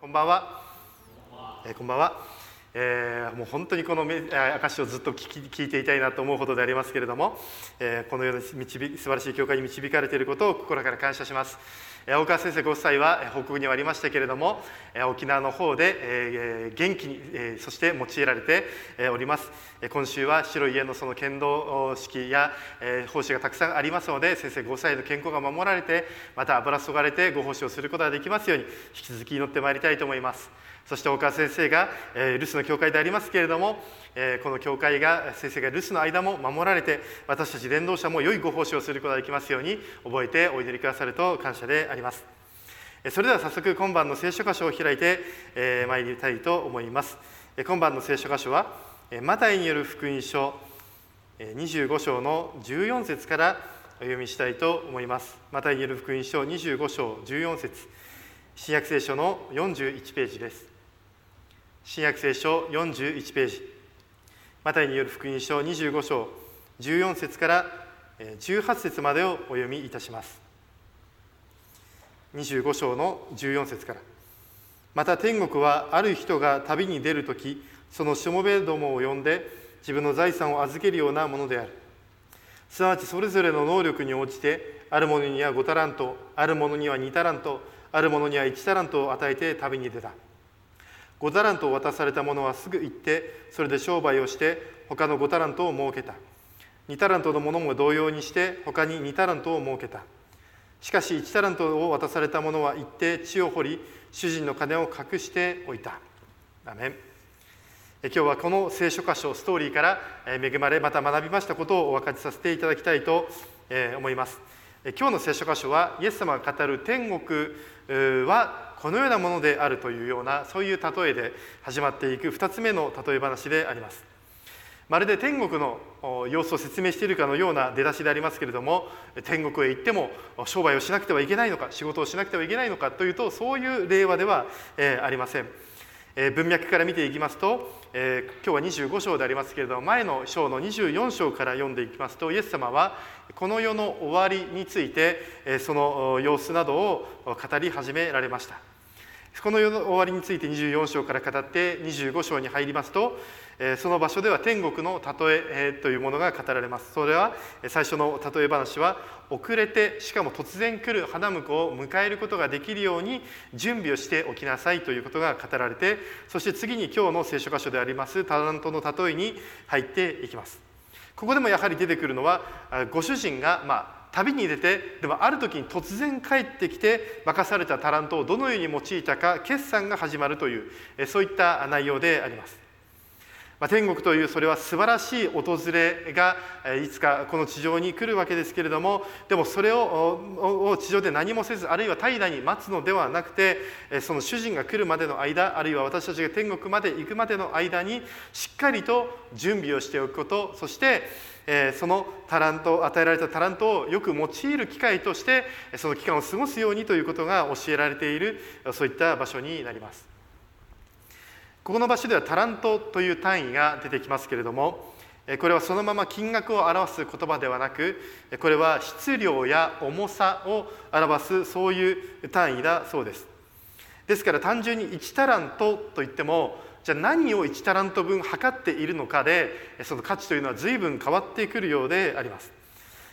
こんばんは。えー、こんばんは。えー、もう本当にこの証をずっと聞いていたいなと思うほどでありますけれども、えー、このような導素晴らしい教会に導かれていることを心から感謝します。大川先生ご夫妻は報告にはありましたけれども沖縄の方で元気にそして用いられております今週は白い家のその剣道式や奉仕がたくさんありますので先生ご夫妻の健康が守られてまた油注がれてご奉仕をすることができますように引き続き祈ってまいりたいと思いますそして岡先生が、え留守の教会でありますけれども、えこの教会が先生が留守の間も守られて私たち伝道者も良いご奉仕をすることができますように覚えてお祈りくださると感謝であります。それでは早速今晩の聖書箇所を開いてまいりたいと思います。今晩の聖書箇所はマタイによる福音書25章の14節からお読みしたいと思います。マタイによる福音書25章14節。新約聖書の41ページです。新約聖書41ページ。マタイによる福音書25章14節から18節までをお読みいたします。25章の14節から。また天国はある人が旅に出る時そのしもべどもを呼んで自分の財産を預けるようなものである。すなわちそれぞれの能力に応じてある者には5タラントある者には2タラントある者には1タラントを与えて旅に出た。5タラントを渡された者はすぐ行ってそれで商売をして他の5タラントを設けた。2タラントの者も同様にして他に2タラントを設けた。しかし1タラントを渡された者は行って地を掘り主人の金を隠しておいた。アメン。今日はこの聖書箇所ストーリーから恵まれまた学びましたことをお分かちさせていただきたいと思います。今日の聖書箇所はイエス様が語る天国はこのようなものであるというようなそういう例えで始まっていく2つ目の例え話であります。まるで天国の様子を説明しているかのような出だしでありますけれども天国へ行っても商売をしなくてはいけないのか仕事をしなくてはいけないのかというとそういう令和ではありません。文脈から見ていきますと今日は25章でありますけれども前の章の24章から読んでいきますとイエス様はこの世の終わりについてその様子などを語り始められました。この世の終わりについて24章から語って25章に入りますとその場所では天国の例えというものが語られます。それは最初の例え話は遅れてしかも突然来る花婿を迎えることができるように準備をしておきなさいということが語られてそして次に今日の聖書箇所でありますタラントの例えに入っていきます。ここでもやはり出てくるのはご主人がまあ旅に出てでもある時に突然帰ってきて任されたタラントをどのように用いたか決算が始まるというそういった内容であります。まあ、天国というそれは素晴らしい訪れがいつかこの地上に来るわけですけれどもでもそれを地上で何もせずあるいは怠惰に待つのではなくてその主人が来るまでの間あるいは私たちが天国まで行くまでの間にしっかりと準備をしておくことそしてそのタラント与えられたタラントをよく用いる機会としてその期間を過ごすようにということが教えられているそういった場所になります。ここの場所ではタラントという単位が出てきますけれどもこれはそのまま金額を表す言葉ではなくこれは質量や重さを表すそういう単位だそうです。ですから単純に1タラントといってもじゃあ何を1タラント分測っているのかでその価値というのは随分変わってくるようであります。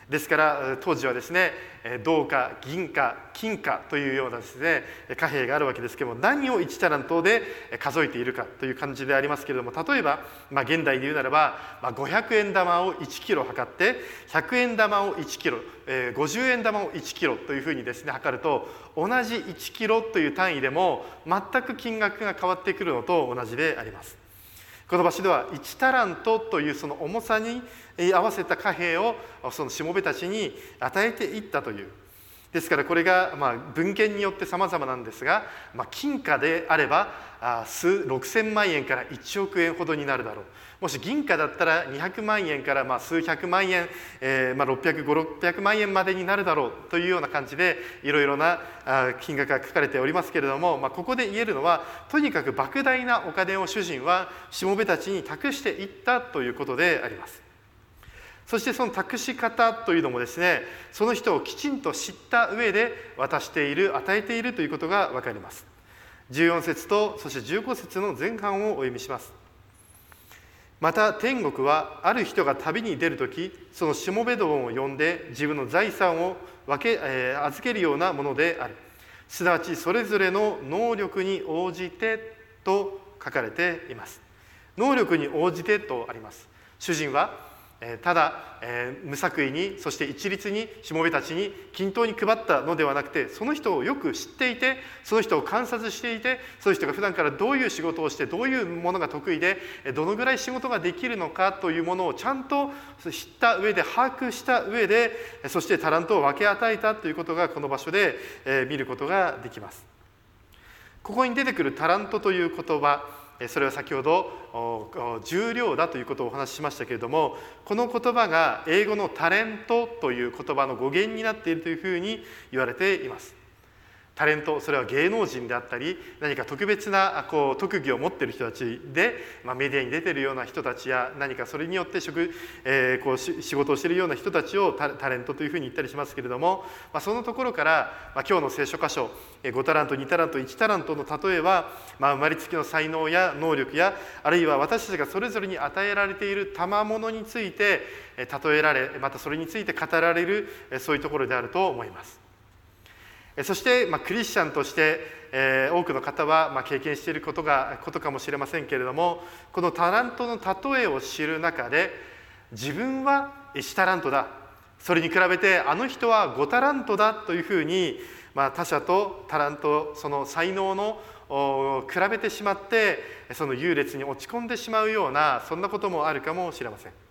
ですから当時はですね銅貨銀貨金貨というようなですね貨幣があるわけですけども何を1タラントで数えているかという感じでありますけれども例えば、まあ、現代で言うならば、まあ、500円玉を1キロ測って100円玉を1キロ50円玉を1キロというふうにですね測ると同じ1キロという単位でも全く金額が変わってくるのと同じであります。この場所では1タラントというその重さに合わせた貨幣をそのしもべたちに与えていったという。ですからこれがま文献によって様々なんですが、まあ、金貨であれば数6000万円から1億円ほどになるだろうもし銀貨だったら200万円からま数百万円、えー、ま600600万円までになるだろうというような感じでいろいろな金額が書かれておりますけれども、まあ、ここで言えるのはとにかく莫大なお金を主人はしもべたちに託していったということであります。そしてその託し方というのもですねその人をきちんと知った上で渡している与えているということが分かります。14節とそして15節の前半をお読みします。また天国はある人が旅に出る時そのしもべどもを呼んで自分の財産を分け、えー、預けるようなものである。すなわちそれぞれの能力に応じてと書かれています。能力に応じてとあります。主人はただ、え無作為にそして一律にしもべたちに均等に配ったのではなくてその人をよく知っていてその人を観察していてその人が普段からどういう仕事をしてどういうものが得意でどのぐらい仕事ができるのかというものをちゃんと知った上で把握した上でそしてタラントを分け与えたということがこの場所で見ることができます。ここに出てくるタラントという言葉それは先ほど重量だということをお話ししましたけれどもこの言葉が英語のタレントという言葉の語源になっているというふうに言われています。タレントそれは芸能人であったり何か特別なこう特技を持ってる人たちで、まあ、メディアに出てるような人たちや何かそれによって職、えー、こう仕事をしているような人たちをタレントというふうに言ったりしますけれども、まあ、そのところから、まあ、今日の聖書箇所5タラント2タラント1タラントの例えは、まあ、生まれつきの才能や能力やあるいは私たちがそれぞれに与えられている賜物について例えられまたそれについて語られるそういうところであると思います。そして、まあ、クリスチャンとして、えー、多くの方は、まあ、経験していることがことかもしれませんけれどもこのタラントの例えを知る中で自分は1タラントだそれに比べてあの人は5タラントだというふうに、まあ、他者とタラントその才能の比べてしまってその優劣に落ち込んでしまうようなそんなこともあるかもしれません。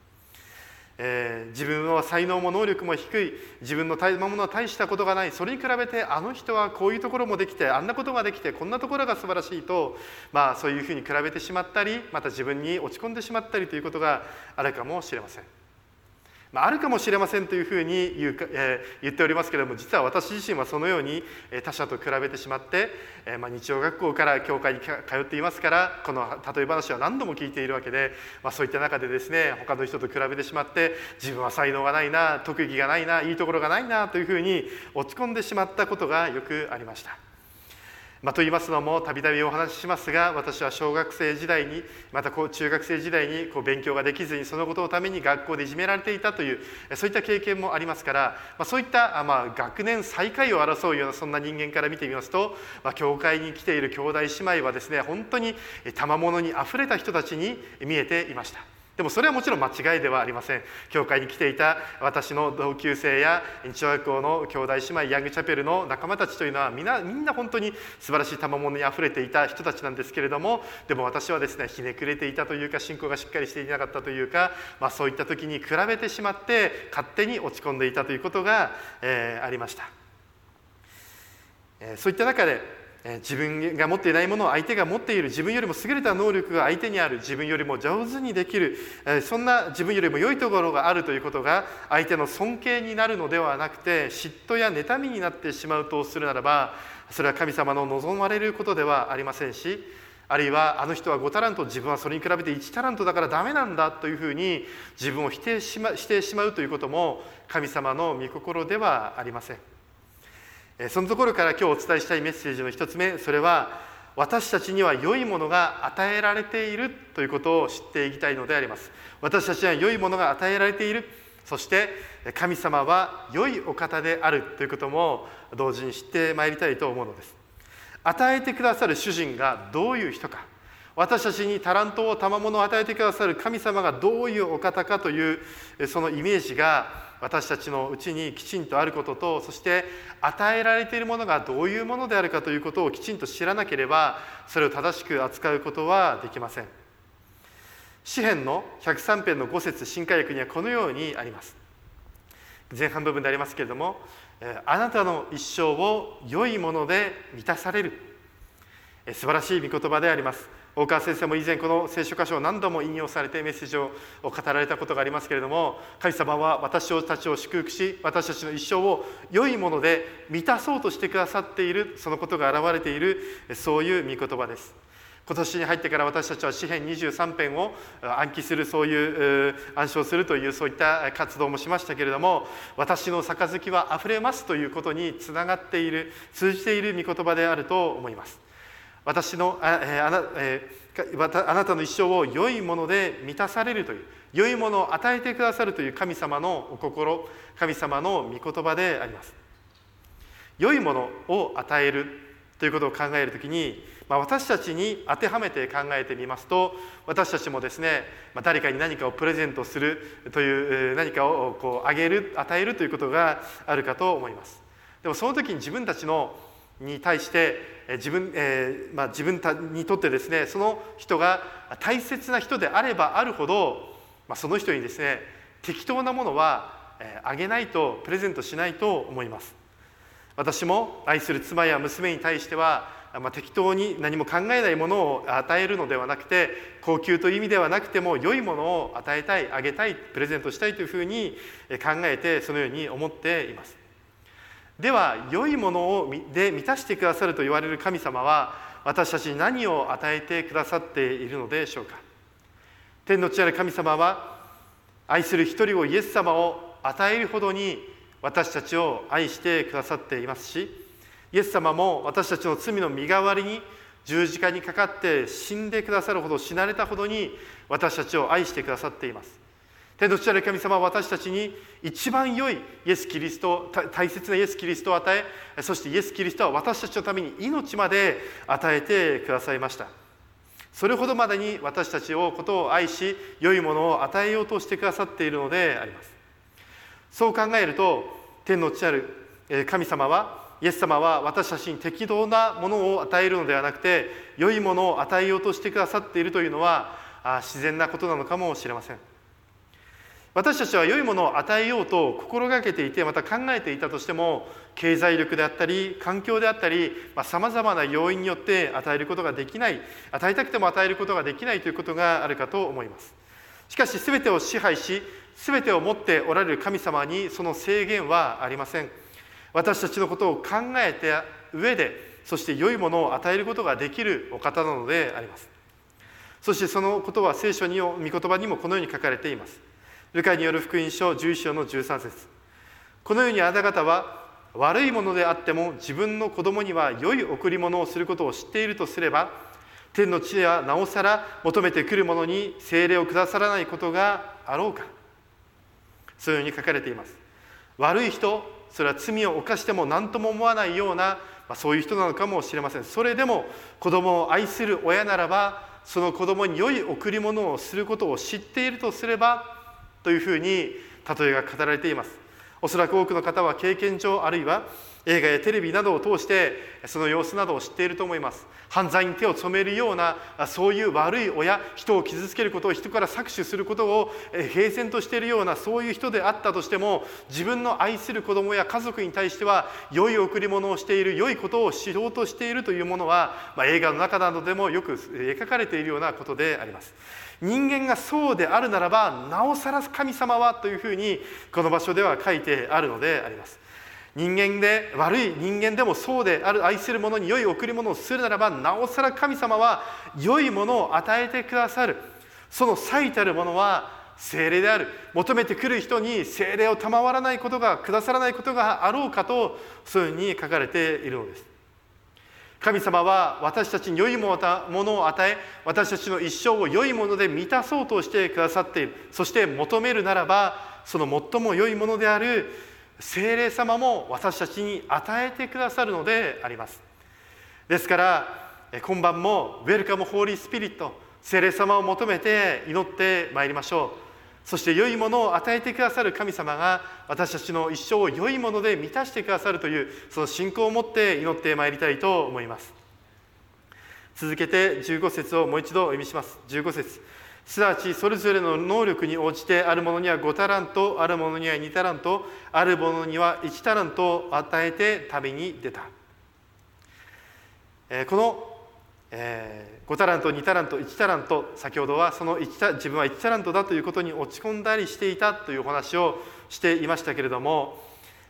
えー、自分は才能も能力も低い自分のものは大したことがないそれに比べてあの人はこういうところもできてあんなことができてこんなところが素晴らしいと、まあ、そういうふうに比べてしまったりまた自分に落ち込んでしまったりということがあるかもしれません。まあ、あるかもしれませんというふうに言う、えー、言っておりますけれども実は私自身はそのように他者と比べてしまって、えー、まあ、日曜学校から教会に通っていますからこの例え話は何度も聞いているわけで、まあ、そういった中でですね他の人と比べてしまって自分は才能がないな特技がないないいところがないなというふうに落ち込んでしまったことがよくありました。まあ、と言いますのもたびたびお話ししますが私は小学生時代にまたこう中学生時代にこう勉強ができずにそのことのために学校でいじめられていたというそういった経験もありますから、まあ、そういったまあ学年最下位を争うようなそんな人間から見てみますと、まあ、教会に来ている兄弟姉妹はですね本当に賜物にあふれた人たちに見えていました。でもそれはもちろん間違いではありません。教会に来ていた私の同級生や日曜学校の兄弟姉妹ヤングチャペルの仲間たちというのはみんなみんな本当に素晴らしい賜物にあふれていた人たちなんですけれどもでも私はですねひねくれていたというか信仰がしっかりしていなかったというか、まあ、そういった時に比べてしまって勝手に落ち込んでいたということが、えー、ありました、えー、そういった中で自分が持っていないものを相手が持っている自分よりも優れた能力が相手にある自分よりも上手にできるそんな自分よりも良いところがあるということが相手の尊敬になるのではなくて嫉妬や妬みになってしまうとするならばそれは神様の望まれることではありませんしあるいはあの人は5タラント自分はそれに比べて1タラントだからダメなんだというふうに自分を否定し,、ま、してしまうということも神様の御心ではありません。そのところから今日お伝えしたいメッセージの一つ目それは私たちには良いものが与えられているということを知っていきたいのであります。私たちには良いものが与えられている。そして神様は良いお方であるということも同時に知ってまいりたいと思うのです。与えてくださる主人がどういう人か。私たちにタラントを賜物を与えてくださる神様がどういうお方かというそのイメージが私たちのうちにきちんとあることとそして与えられているものがどういうものであるかということをきちんと知らなければそれを正しく扱うことはできません。詩編の103編の5節新海訳にはこのようにあります。前半部分でありますけれどもあなたの一生を良いもので満たされる。素晴らしい御言葉であります。大川先生も以前この聖書箇所を何度も引用されてメッセージを語られたことがありますけれども神様は私たちを祝福し私たちの一生を良いもので満たそうとしてくださっているそのことが表れているそういう御言葉です。今年に入ってから私たちは詩編23編を暗記するそういう暗唱するというそういった活動もしましたけれども私の杯はあふれますということにつながっている通じている御言葉であると思います。私のあ,、えあなえ、あなたの一生を良いもので満たされるという良いものを与えてくださるという神様のお心神様の御言葉であります。良いものを与えるということを考えるときに、まあ、私たちに当てはめて考えてみますと私たちもですね、まあ、誰かに何かをプレゼントするという何かをこうあげる与えるということがあるかと思います。でもその時に自分たちのに対して自分,、えーまあ、自分にとってですねその人が大切な人であればあるほど、まあ、その人にですね適当なものはあげないとプレゼントしないと思います。私も愛する妻や娘に対しては、まあ、適当に何も考えないものを与えるのではなくて高級という意味ではなくても良いものを与えたいあげたいプレゼントしたいというふうに考えてそのように思っています。では良いものをで満たしてくださると言われる神様は私たちに何を与えてくださっているのでしょうか？天の地ある神様は愛する一人をイエス様を与えるほどに私たちを愛してくださっていますしイエス様も私たちの罪の身代わりに十字架にかかって死んでくださるほど死なれたほどに私たちを愛してくださっています。天の父なる神様は私たちに一番良いイエス・キリスト大切なイエス・キリストを与えそしてイエス・キリストは私たちのために命まで与えてくださいました。それほどまでに私たちをことを愛し良いものを与えようとしてくださっているのであります。そう考えると天の父なる神様はイエス様は私たちに適当なものを与えるのではなくて良いものを与えようとしてくださっているというのは自然なことなのかもしれません。私たちは良いものを与えようと心がけていてまた考えていたとしても経済力であったり環境であったりさまざ、まな要因によって与えることができない与えたくても与えることができないということがあるかと思います。しかし全てを支配し全てを持っておられる神様にその制限はありません。私たちのことを考えた上でそして良いものを与えることができるお方なのであります。そしてそのことは聖書に御言葉にもこのように書かれています。ルカによる福音書11章の13節。このようにあなた方は悪いものであっても自分の子供には良い贈り物をすることを知っているとすれば天の地ではなおさら求めてくる者に精霊をくださらないことがあろうか。そういうふうに書かれています。悪い人それは罪を犯しても何とも思わないような、まあ、そういう人なのかもしれません。それでも子供を愛する親ならばその子供に良い贈り物をすることを知っているとすればというふうに例えが語られています。おそらく多くの方は経験上あるいは映画やテレビなどを通してその様子などを知っていると思います。犯罪に手を染めるようなそういう悪い親人を傷つけることを人から搾取することを平然としているようなそういう人であったとしても自分の愛する子供や家族に対しては良い贈り物をしている良いことをしようとしているというものは、まあ、映画の中などでもよく描かれているようなことであります。人間がそうであるならばなおさら神様はというふうにこの場所では書いてあるのであります。人間で悪い人間でもそうである愛する者に良い贈り物をするならばなおさら神様は良いものを与えてくださる。その最たるものは精霊である。求めてくる人に精霊を賜らないことがくださらないことがあろうかとそういうふうに書かれているのです。神様は私たちに良いものを与え私たちの一生を良いもので満たそうとしてくださっている。そして求めるならばその最も良いものである精霊様も私たちに与えてくださるのであります。ですから今晩もウェルカムホーリースピリット精霊様を求めて祈ってまいりましょう。そして良いものを与えてくださる神様が私たちの一生を良いもので満たしてくださるというその信仰を持って祈ってまいりたいと思います。続けて15節をもう一度お読みします。15節すなわちそれぞれの能力に応じてある者には5タラントある者には2タラントある者には1タラントを与えて旅に出た、え、このえー、5タラント2タラント1タラント先ほどはその1タ自分は1タラントだということに落ち込んだりしていたというお話をしていましたけれども、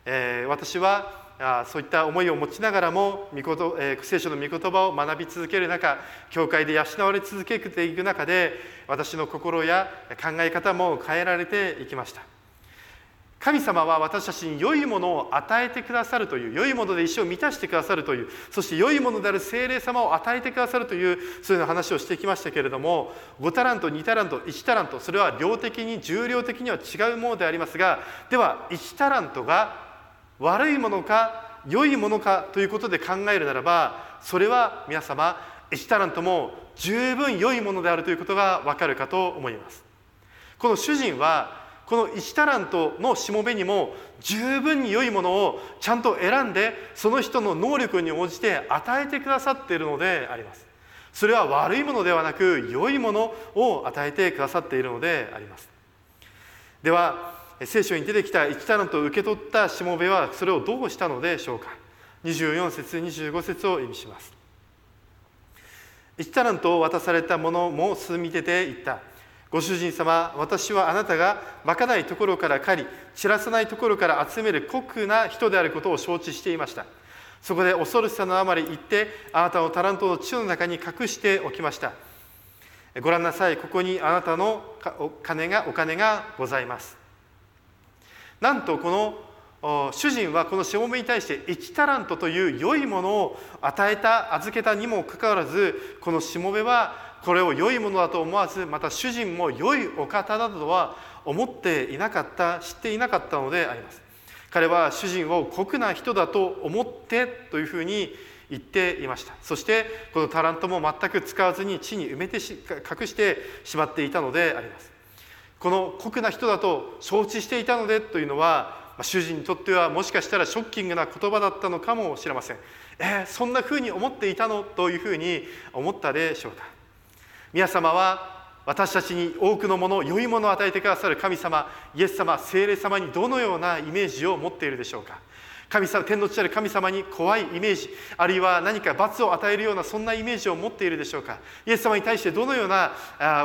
えー、私はあそういった思いを持ちながらも御言、えー、聖書の御言葉を学び続ける中教会で養われ続けていく中で私の心や考え方も変えられていきました。神様は私たちに良いものを与えてくださるという良いもので一生満たしてくださるというそして良いものである精霊様を与えてくださるというそういう話をしてきましたけれども5タラント2タラント1タラントそれは量的に重量的には違うものでありますがでは1タラントが悪いものか良いものかということで考えるならばそれは皆様1タラントも十分良いものであるということがわかるかと思います。この主人はこの1タラントのしもべにも十分に良いものをちゃんと選んでその人の能力に応じて与えてくださっているのであります。それは悪いものではなく良いものを与えてくださっているのであります。では聖書に出てきた1タラントを受け取ったしもべはそれをどうしたのでしょうか。24節25節を意味します。1タラントを渡された者も進み出て言った。ご主人様私はあなたがまかないところから狩り散らさないところから集める酷な人であることを承知していました。そこで恐ろしさのあまり言ってあなたをタラントの地の中に隠しておきました。ご覧なさいここにあなたのお金がお金がございます。なんとこの主人はこのしもべに対して1タラントという良いものを与えた預けたにもかかわらずこのしもべはこれを良いものだと思わずまた主人も良いお方だとは思っていなかった知っていなかったのであります。彼は主人を酷な人だと思ってというふうに言っていました。そしてこのタラントも全く使わずに地に埋めて隠してしまっていたのであります。この酷な人だと承知していたのでというのは主人にとってはもしかしたらショッキングな言葉だったのかもしれません。えー、そんなふうに思っていたのというふうに思ったでしょうか。皆様は私たちに多くのもの良いものを与えてくださる神様イエス様聖霊様にどのようなイメージを持っているでしょうか。神様天の地ある神様に怖いイメージあるいは何か罰を与えるようなそんなイメージを持っているでしょうか。イエス様に対してどのような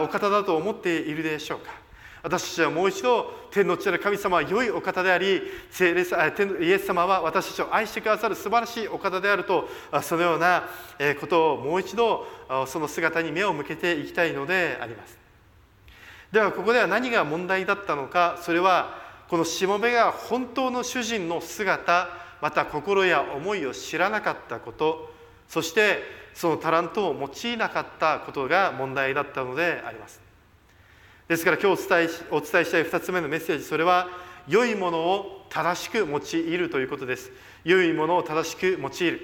お方だと思っているでしょうか。私たちはもう一度天の地なる神様は良いお方であり聖霊イエス様は私たちを愛してくださる素晴らしいお方であるとそのようなことをもう一度その姿に目を向けていきたいのであります。ではここでは何が問題だったのかそれはこのしもべが本当の主人の姿また心や思いを知らなかったことそしてそのタラントを用いなかったことが問題だったのであります。ですから今日お伝えお伝えしたい2つ目のメッセージそれは良いものを正しく用いるということです。良いものを正しく用いる。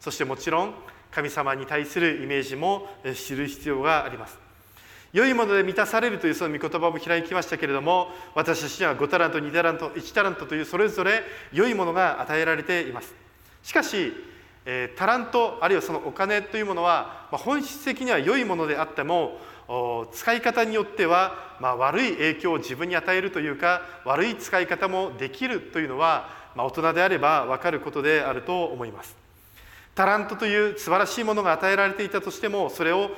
そしてもちろん神様に対するイメージも知る必要があります。良いもので満たされるというその御言葉も開きましたけれども私たちには5タラント2タラント1タラントというそれぞれ良いものが与えられています。しかしタラントあるいはそのお金というものは本質的には良いものであっても使い方によっては、まあ、悪い影響を自分に与えるというか悪い使い方もできるというのは、まあ、大人であれば分かることであると思います。タラントという素晴らしいものが与えられていたとしてもそれを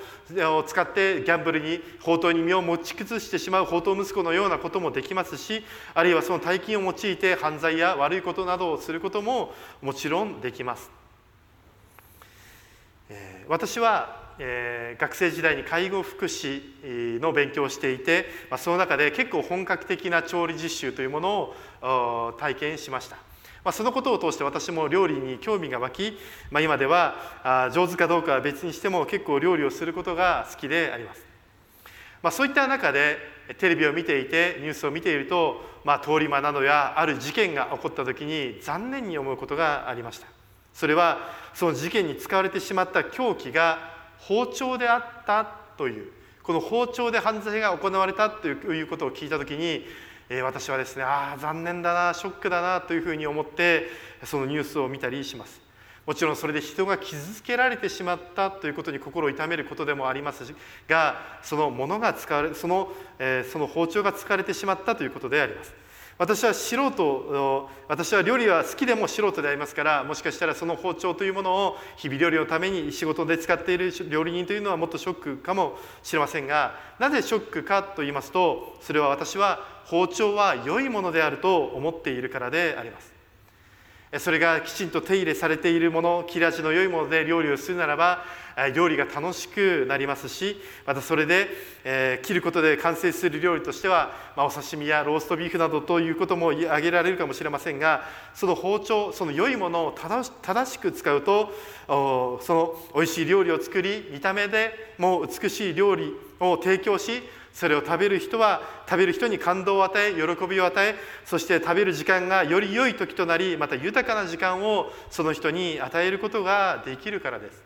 使ってギャンブルに放蕩に身を持ち崩してしまう放蕩息子のようなこともできますしあるいはその大金を用いて犯罪や悪いことなどをすることももちろんできます。私はえー、学生時代に介護福祉の勉強をしていて、まあ、その中で結構本格的な調理実習というものを体験しました、まあ、そのことを通して私も料理に興味が湧き、まあ、今では上手かどうかは別にしても結構料理をすることが好きであります、ま、そういった中でテレビを見ていてニュースを見ていると、ま、通り魔などやある事件が起こった時に残念に思うことがありました。それはその事件に使われてしまった凶器が包丁であったというこの包丁で犯罪が行われたということを聞いた時に、え私はですねああ残念だなショックだなというふうに思ってそのニュースを見たりします。もちろんそれで人が傷つけられてしまったということに心を痛めることでもありますがそのものが使われその,、えその包丁が使われてしまったということであります。私は素人私は料理は好きでも素人でありますからもしかしたらその包丁というものを日々料理のために仕事で使っている料理人というのはもっとショックかもしれませんがなぜショックかと言いますとそれは私は包丁は良いものであると思っているからであります。それがきちんと手入れされているもの切れ味の良いもので料理をするならば料理が楽しくなりますしまたそれで、えー、切ることで完成する料理としては、まあ、お刺身やローストビーフなどということも挙げられるかもしれませんがその包丁その良いものを正しく使うとその美味しい料理を作り見た目でも美しい料理を提供しそれを食べる人は食べる人に感動を与え喜びを与えそして食べる時間がより良い時となりまた豊かな時間をその人に与えることができるからです。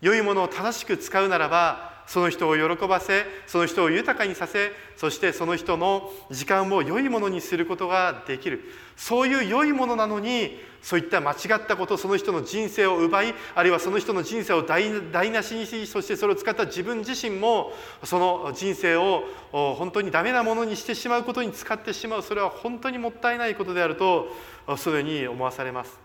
良いものを正しく使うならばその人を喜ばせその人を豊かにさせそしてその人の時間を良いものにすることができる。そういう良いものなのにそういった間違ったことその人の人生を奪いあるいはその人の人生を台無しにしそしてそれを使った自分自身もその人生を本当にダメなものにしてしまうことに使ってしまう。それは本当にもったいないことであるとそのように思わされます。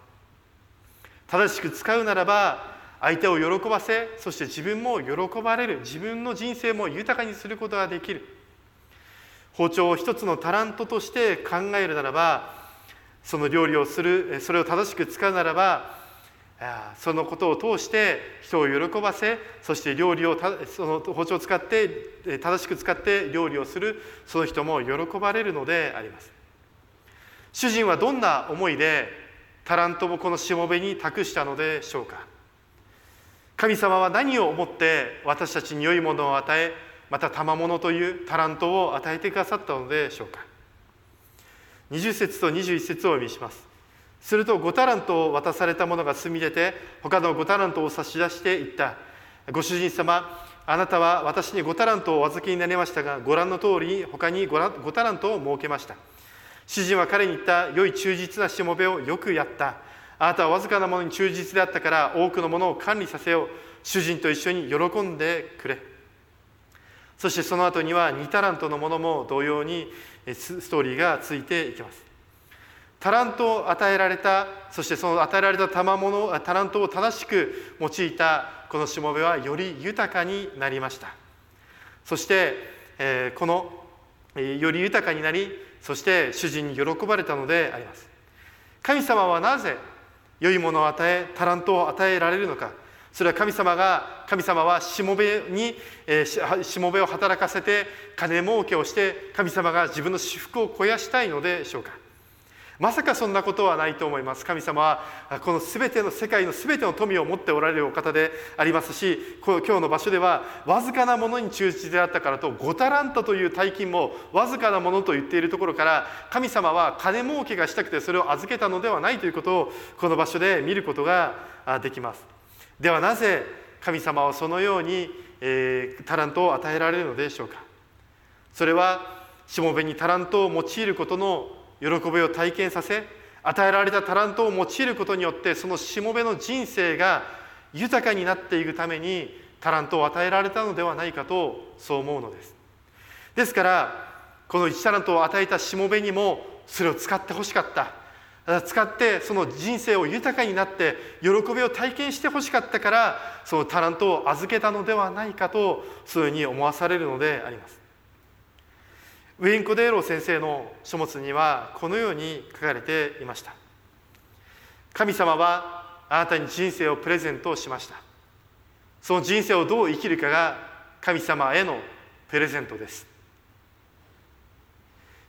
正しく使うならば相手を喜ばせそして自分も喜ばれる自分の人生も豊かにすることができる。包丁を一つのタラントとして考えるならばその料理をするそれを正しく使うならばそのことを通して人を喜ばせそして料理をその包丁を使って正しく使って料理をするその人も喜ばれるのであります。主人はどんな思いでタラントをこのしもべに託したのでしょうか？神様は何を思って私たちに良いものを与えまた賜物というタラントを与えてくださったのでしょうか。20節と21節をお読みします。すると5タラントを渡された者が住み出て他の5タラントを差し出していった。ご主人様あなたは私に5タラントをお預けになりましたがご覧の通りに他に 5, 5タラントを設けました。主人は彼に言った良い忠実なしもべをよくやった。あなたはわずかなものに忠実であったから多くのものを管理させよう。主人と一緒に喜んでくれ。そしてその後には2タラントのものも同様にストーリーがついていきます。タラントを与えられたそしてその与えられた賜物タラントを正しく用いたこのしもべはより豊かになりました。そして、えこのより豊かになりそして主人に喜ばれたのであります。神様はなぜ良いものを与えタラントを与えられるのか。それは神様が神様はしもべに、えー、しもべを働かせて金儲けをして神様が自分の私服を肥やしたいのでしょうか。まさかそんなことはないと思います。神様はこの全ての世界の全ての富を持っておられるお方でありますし今日の場所ではわずかなものに忠実であったからと5タラントという大金もわずかなものと言っているところから神様は金儲けがしたくてそれを預けたのではないということをこの場所で見ることができます。ではなぜ神様はそのように、え、タラントを与えられるのでしょうか。それはしもべにタラントを用いることの喜びを体験させ与えられたタラントを用いることによってそのしもべの人生が豊かになっていくためにタラントを与えられたのではないかとそう思うのです。ですからこの1タラントを与えたしもべにもそれを使ってほしかった。使ってその人生を豊かになって喜びを体験してほしかったからそのタラントを預けたのではないかとそういうふうに思わされるのであります。ウィンコデーロ先生の書物にはこのように書かれていました。神様はあなたに人生をプレゼントしました。その人生をどう生きるかが神様へのプレゼントです。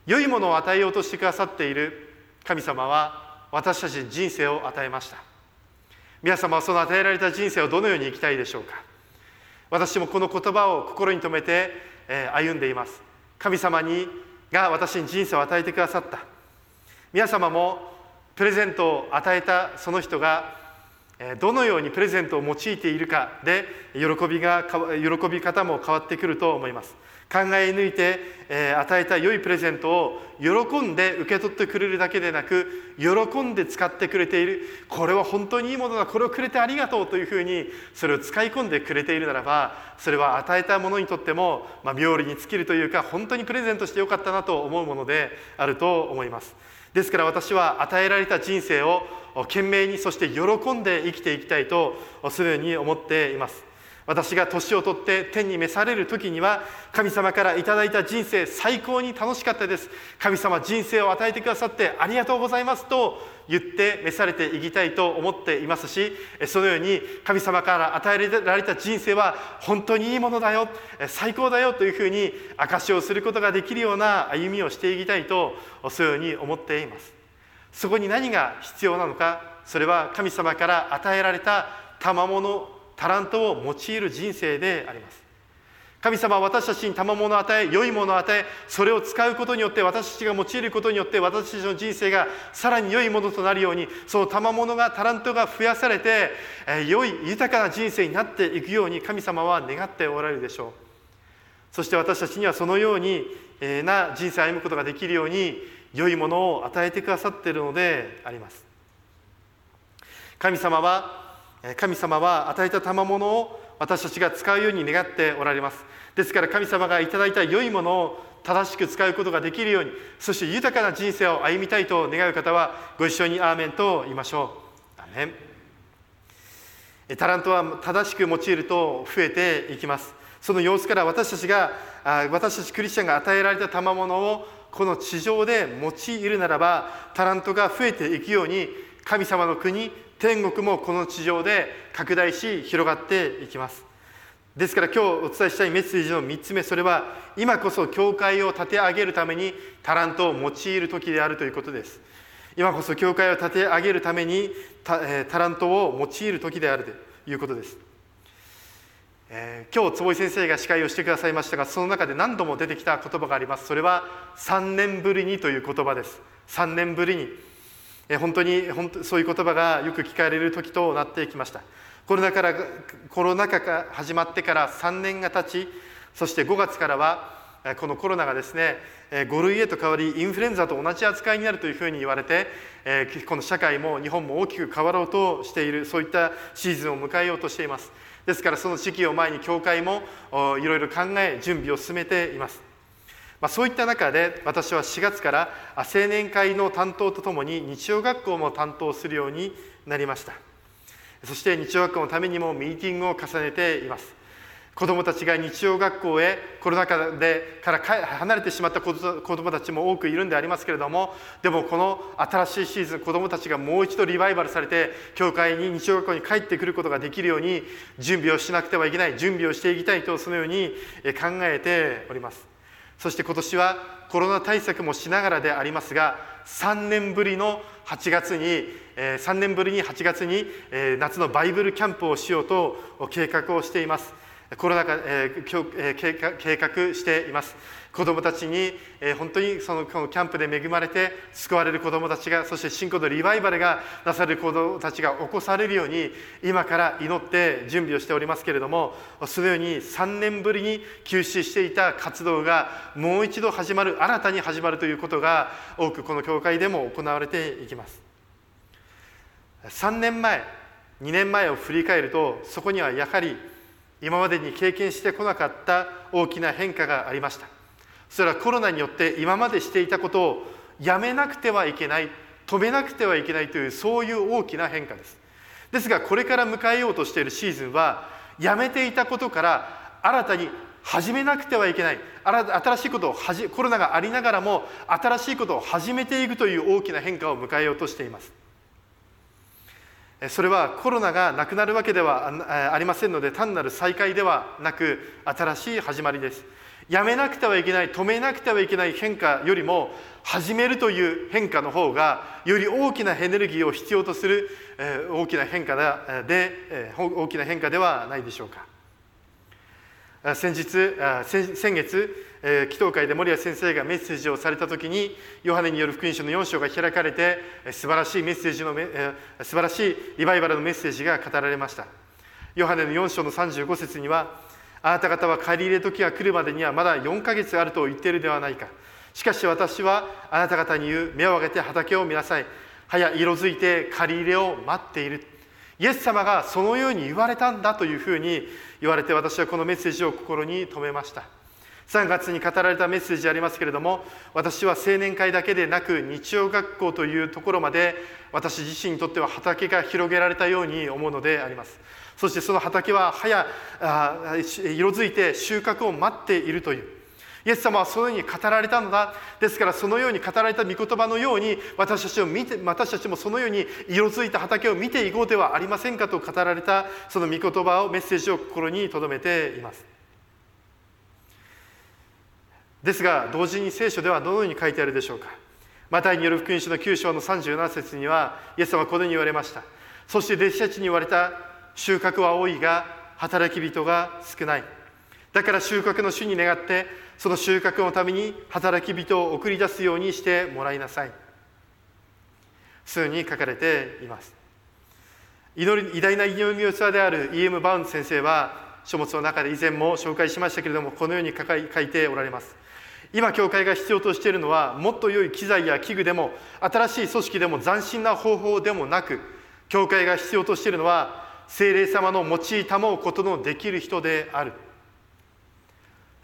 良いものを与えようとしてくださっている神様は私たちに人生を与えました。皆様はその与えられた人生をどのように生きたいでしょうか。私もこの言葉を心に留めて歩んでいます。神様にが私に人生を与えてくださった。皆様もプレゼントを与えたその人がどのようにプレゼントを用いているかで喜びが喜び方も変わってくると思います。考え抜いて、え与えた良いプレゼントを喜んで受け取ってくれるだけでなく喜んで使ってくれている。これは本当にいいものだ。これをくれてありがとうというふうにそれを使い込んでくれているならばそれは与えたものにとっても、まあ、妙利に尽きるというか本当にプレゼントしてよかったなと思うものであると思います。ですから私は与えられた人生を懸命にそして喜んで生きていきたいとするように思っています。私が年を取って天に召される時には神様からいただいた人生最高に楽しかったです。神様人生を与えてくださってありがとうございますと言って召されていきたいと思っていますしそのように神様から与えられた人生は本当にいいものだよ最高だよというふうに証しをすることができるような歩みをしていきたいとそういうふうに思っています。そこに何が必要なのかそれは神様から与えられた賜物タラントを用いる人生であります。神様は私たちに賜物を与え良いものを与えそれを使うことによって私たちが用いることによって私たちの人生がさらに良いものとなるようにその賜物がタラントが増やされて、え良い豊かな人生になっていくように神様は願っておられるでしょう。そして私たちにはそのようにな人生を歩むことができるように良いものを与えてくださっているのであります。神様は神様は与えた賜物を私たちが使うように願っておられます。ですから神様がいただいた良いものを正しく使うことができるようにそして豊かな人生を歩みたいと願う方はご一緒にアーメンと言いましょう。アーメン。タラントは正しく用いると増えていきます。その様子から私たちが私たちクリスチャンが与えられた賜物をこの地上で用いるならばタラントが増えていくように神様の国天国もこの地上で拡大し広がっていきます。ですから今日お伝えしたいメッセージの3つ目それは今こそ教会を立て上げるためにタラントを用いる時であるということです。今こそ教会を立て上げるためにタ,、えタラントを用いる時であるということです、えー、今日坪井先生が司会をしてくださいましたがその中で何度も出てきた言葉があります。それは3年ぶりにという言葉です。3年ぶりに。本当に本当そういう言葉がよく聞かれる時となってきました。コロナからコロナ禍が始まってから3年が経ちそして5月からはこのコロナがですね5類へと変わりインフルエンザと同じ扱いになるというふうに言われてこの社会も日本も大きく変わろうとしているそういったシーズンを迎えようとしています。ですからその時期を前に教会もいろいろ考え準備を進めています。まあ、そういった中で私は4月から青年会の担当とともに日曜学校も担当するようになりました。そして日曜学校のためにもミーティングを重ねています。子どもたちが日曜学校へコロナ禍でから離れてしまった子どもたちも多くいるんでありますけれどもでもこの新しいシーズン子どもたちがもう一度リバイバルされて教会に日曜学校に帰ってくることができるように準備をしなくてはいけない準備をしていきたいとそのように考えております。そして今年はコロナ対策もしながらでありますが3年ぶりの8月に3年ぶりに8月に夏のバイブルキャンプをしようと計画をしています。コロナ禍、え、計画しています。子どもたちに、えー、本当にそのこのキャンプで恵まれて救われる子どもたちがそして信仰のリバイバルがなされる子どもたちが起こされるように今から祈って準備をしておりますけれどもそのように3年ぶりに休止していた活動がもう一度始まる新たに始まるということが多くこの教会でも行われていきます。3年前2年前を振り返るとそこにはやはり今までに経験してこなかった大きな変化がありました。それはコロナによって今までしていたことをやめなくてはいけない止めなくてはいけないというそういう大きな変化です。ですがこれから迎えようとしているシーズンはやめていたことから新たに始めなくてはいけない新しいことをコロナがありながらも新しいことを始めていくという大きな変化を迎えようとしています。それはコロナがなくなるわけではありませんので単なる再開ではなく新しい始まりです。やめなくてはいけない止めなくてはいけない変化よりも始めるという変化の方がより大きなエネルギーを必要とする大きな変化で大きな変化ではないでしょうか。先日先月えー、祈祷会で守谷先生がメッセージをされた時にヨハネによる福音書の4章が開かれて素晴らしいメッセージの、え、素晴らしいリバイバルのメッセージが語られました。ヨハネの4章の35節にはあなた方は借り入れ時が来るまでにはまだ4ヶ月あると言っているではないか。しかし私はあなた方に言う目を上げて畑を見なさい。早色づいて借り入れを待っている。イエス様がそのように言われたんだというふうに言われて私はこのメッセージを心に留めました。3月に語られたメッセージありますけれども私は青年会だけでなく日曜学校というところまで私自身にとっては畑が広げられたように思うのであります。そしてその畑は早色づいて収穫を待っているという。イエス様はそのように語られたのだ。ですからそのように語られた御言葉のように私たちを見て私たちもそのように色づいた畑を見ていこうではありませんかと語られたその御言葉をメッセージを心に留めています。ですが同時に聖書ではどのように書いてあるでしょうか。マタイによる福音書の9章の37節にはイエス様はこのように言われました。そして弟子たちに言われた収穫は多いが働き人が少ない。だから収穫の主に願ってその収穫のために働き人を送り出すようにしてもらいなさい。数に書かれています。祈り偉大な祈りの器である E.M. バウン先生は書物の中で以前も紹介しましたけれどもこのように書いておられます。今教会が必要としているのはもっと良い機材や器具でも新しい組織でも斬新な方法でもなく教会が必要としているのは精霊様の用いたもうことのできる人である。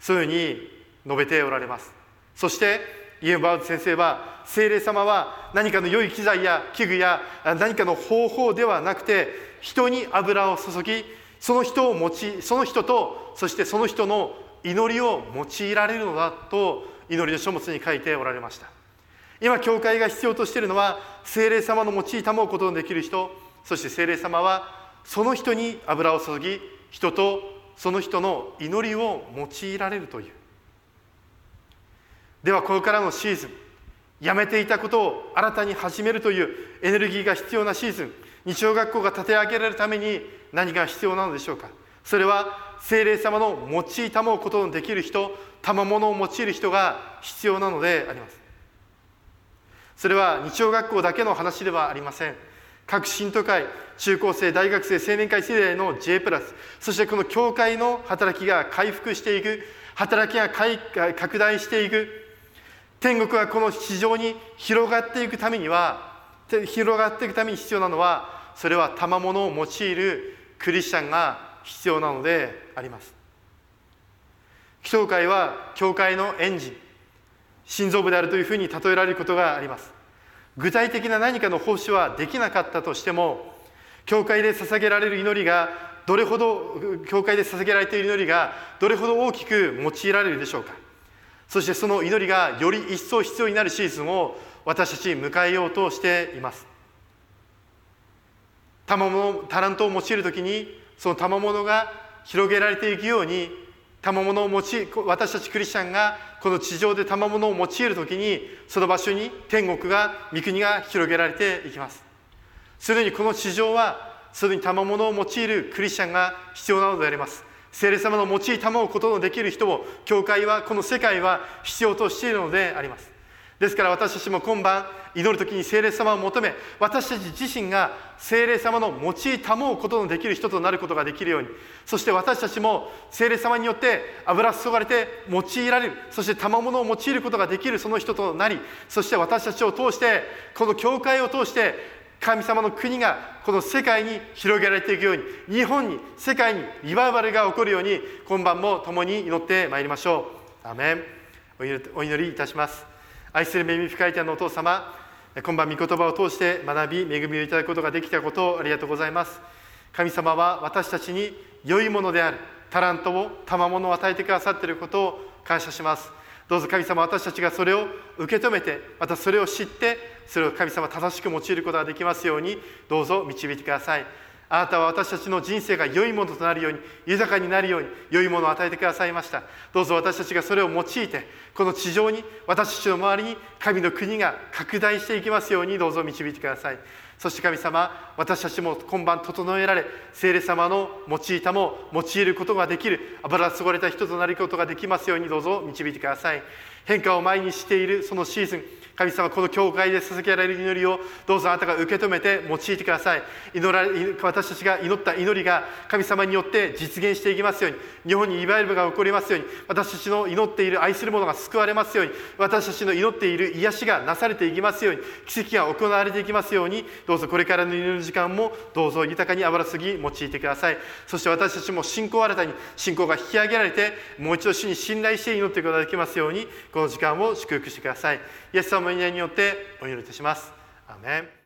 そういうふうに述べておられます。そしてイエンバウズ先生は精霊様は何かの良い機材や器具や何かの方法ではなくて人に油を注ぎその人を用いその人とそしてその人の祈りを用いられるのだと祈りの書物に書いておられました。今教会が必要としているのは精霊様の用いたもうことのできる人そして精霊様はその人に油を注ぎ人とその人の祈りを用いられるという。ではこれからのシーズン。やめていたことを新たに始めるというエネルギーが必要なシーズン。日曜学校が立て上げられるために何が必要なのでしょうか。それは精霊様の用いたもうことのできる人賜物を用いる人が必要なのであります。それは日曜学校だけの話ではありません。各信徒会中高生大学生青年会世代の J プラスそしてこの教会の働きが回復していく働きが拡大していく。天国はこの市場に広がっていくためには広がっていくために必要なのはそれは賜物を用いるクリスチャンが必要なのであります。教会は教会のエンジン心臓部であるというふうに例えられることがあります。具体的な何かの奉仕はできなかったとしても教会で捧げられる祈りがどれほど教会で捧げられている祈りがどれほど大きく用いられるでしょうか。そしてその祈りがより一層必要になるシーズンを私たち迎えようとしています。賜物タラントを用いる時にその賜物が広げられていくように賜物を用い私たちクリスチャンがこの地上で賜物を用いる時にその場所に天国が御国が広げられていきます。すでにこの地上はすでに賜物を用いるクリスチャンが必要なのであります。聖霊様の用い賜うことのできる人を教会はこの世界は必要としているのであります。ですから私たちも今晩祈る時に聖霊様を求め私たち自身が聖霊様の用いたもうことのできる人となることができるようにそして私たちも聖霊様によって油注がれて用いられるそして賜物を用いることができるその人となりそして私たちを通してこの教会を通して神様の国がこの世界に広げられていくように日本に世界にリバイバルが起こるように今晩も共に祈ってまいりましょう。アメン。お祈りいたします。愛する恵み深い天のお父様今晩御言葉を通して学び恵みをいただくことができたことをありがとうございます。神様は私たちに良いものであるタラントを賜物を与えてくださっていることを感謝します。どうぞ神様私たちがそれを受け止めてまたそれを知ってそれを神様正しく用いることができますようにどうぞ導いてください。あなたは私たちの人生が良いものとなるように豊かになるように良いものを与えてくださいました。どうぞ私たちがそれを用いてこの地上に私たちの周りに神の国が拡大していきますようにどうぞ導いてください。そして神様私たちも今晩整えられ聖霊様の用いたも用いることができる油注がれた人となることができますようにどうぞ導いてください。変化を前にしているそのシーズン。神様この教会で捧げられる祈りをどうぞあなたが受け止めて用いてください。祈ら私たちが祈った祈りが神様によって実現していきますように。日本にリバイバルが起こりますように。私たちの祈っている愛する者が救われますように。私たちの祈っている癒しがなされていきますように。奇跡が行われていきますように。どうぞこれからの祈る時間もどうぞ豊かにあばらすぎ用いてください。そして私たちも信仰新たに信仰が引き上げられてもう一度主に信頼して祈っていくことができますようにこの時間を祝福してくださいイエス様の皆によってお祈りいたします。アメン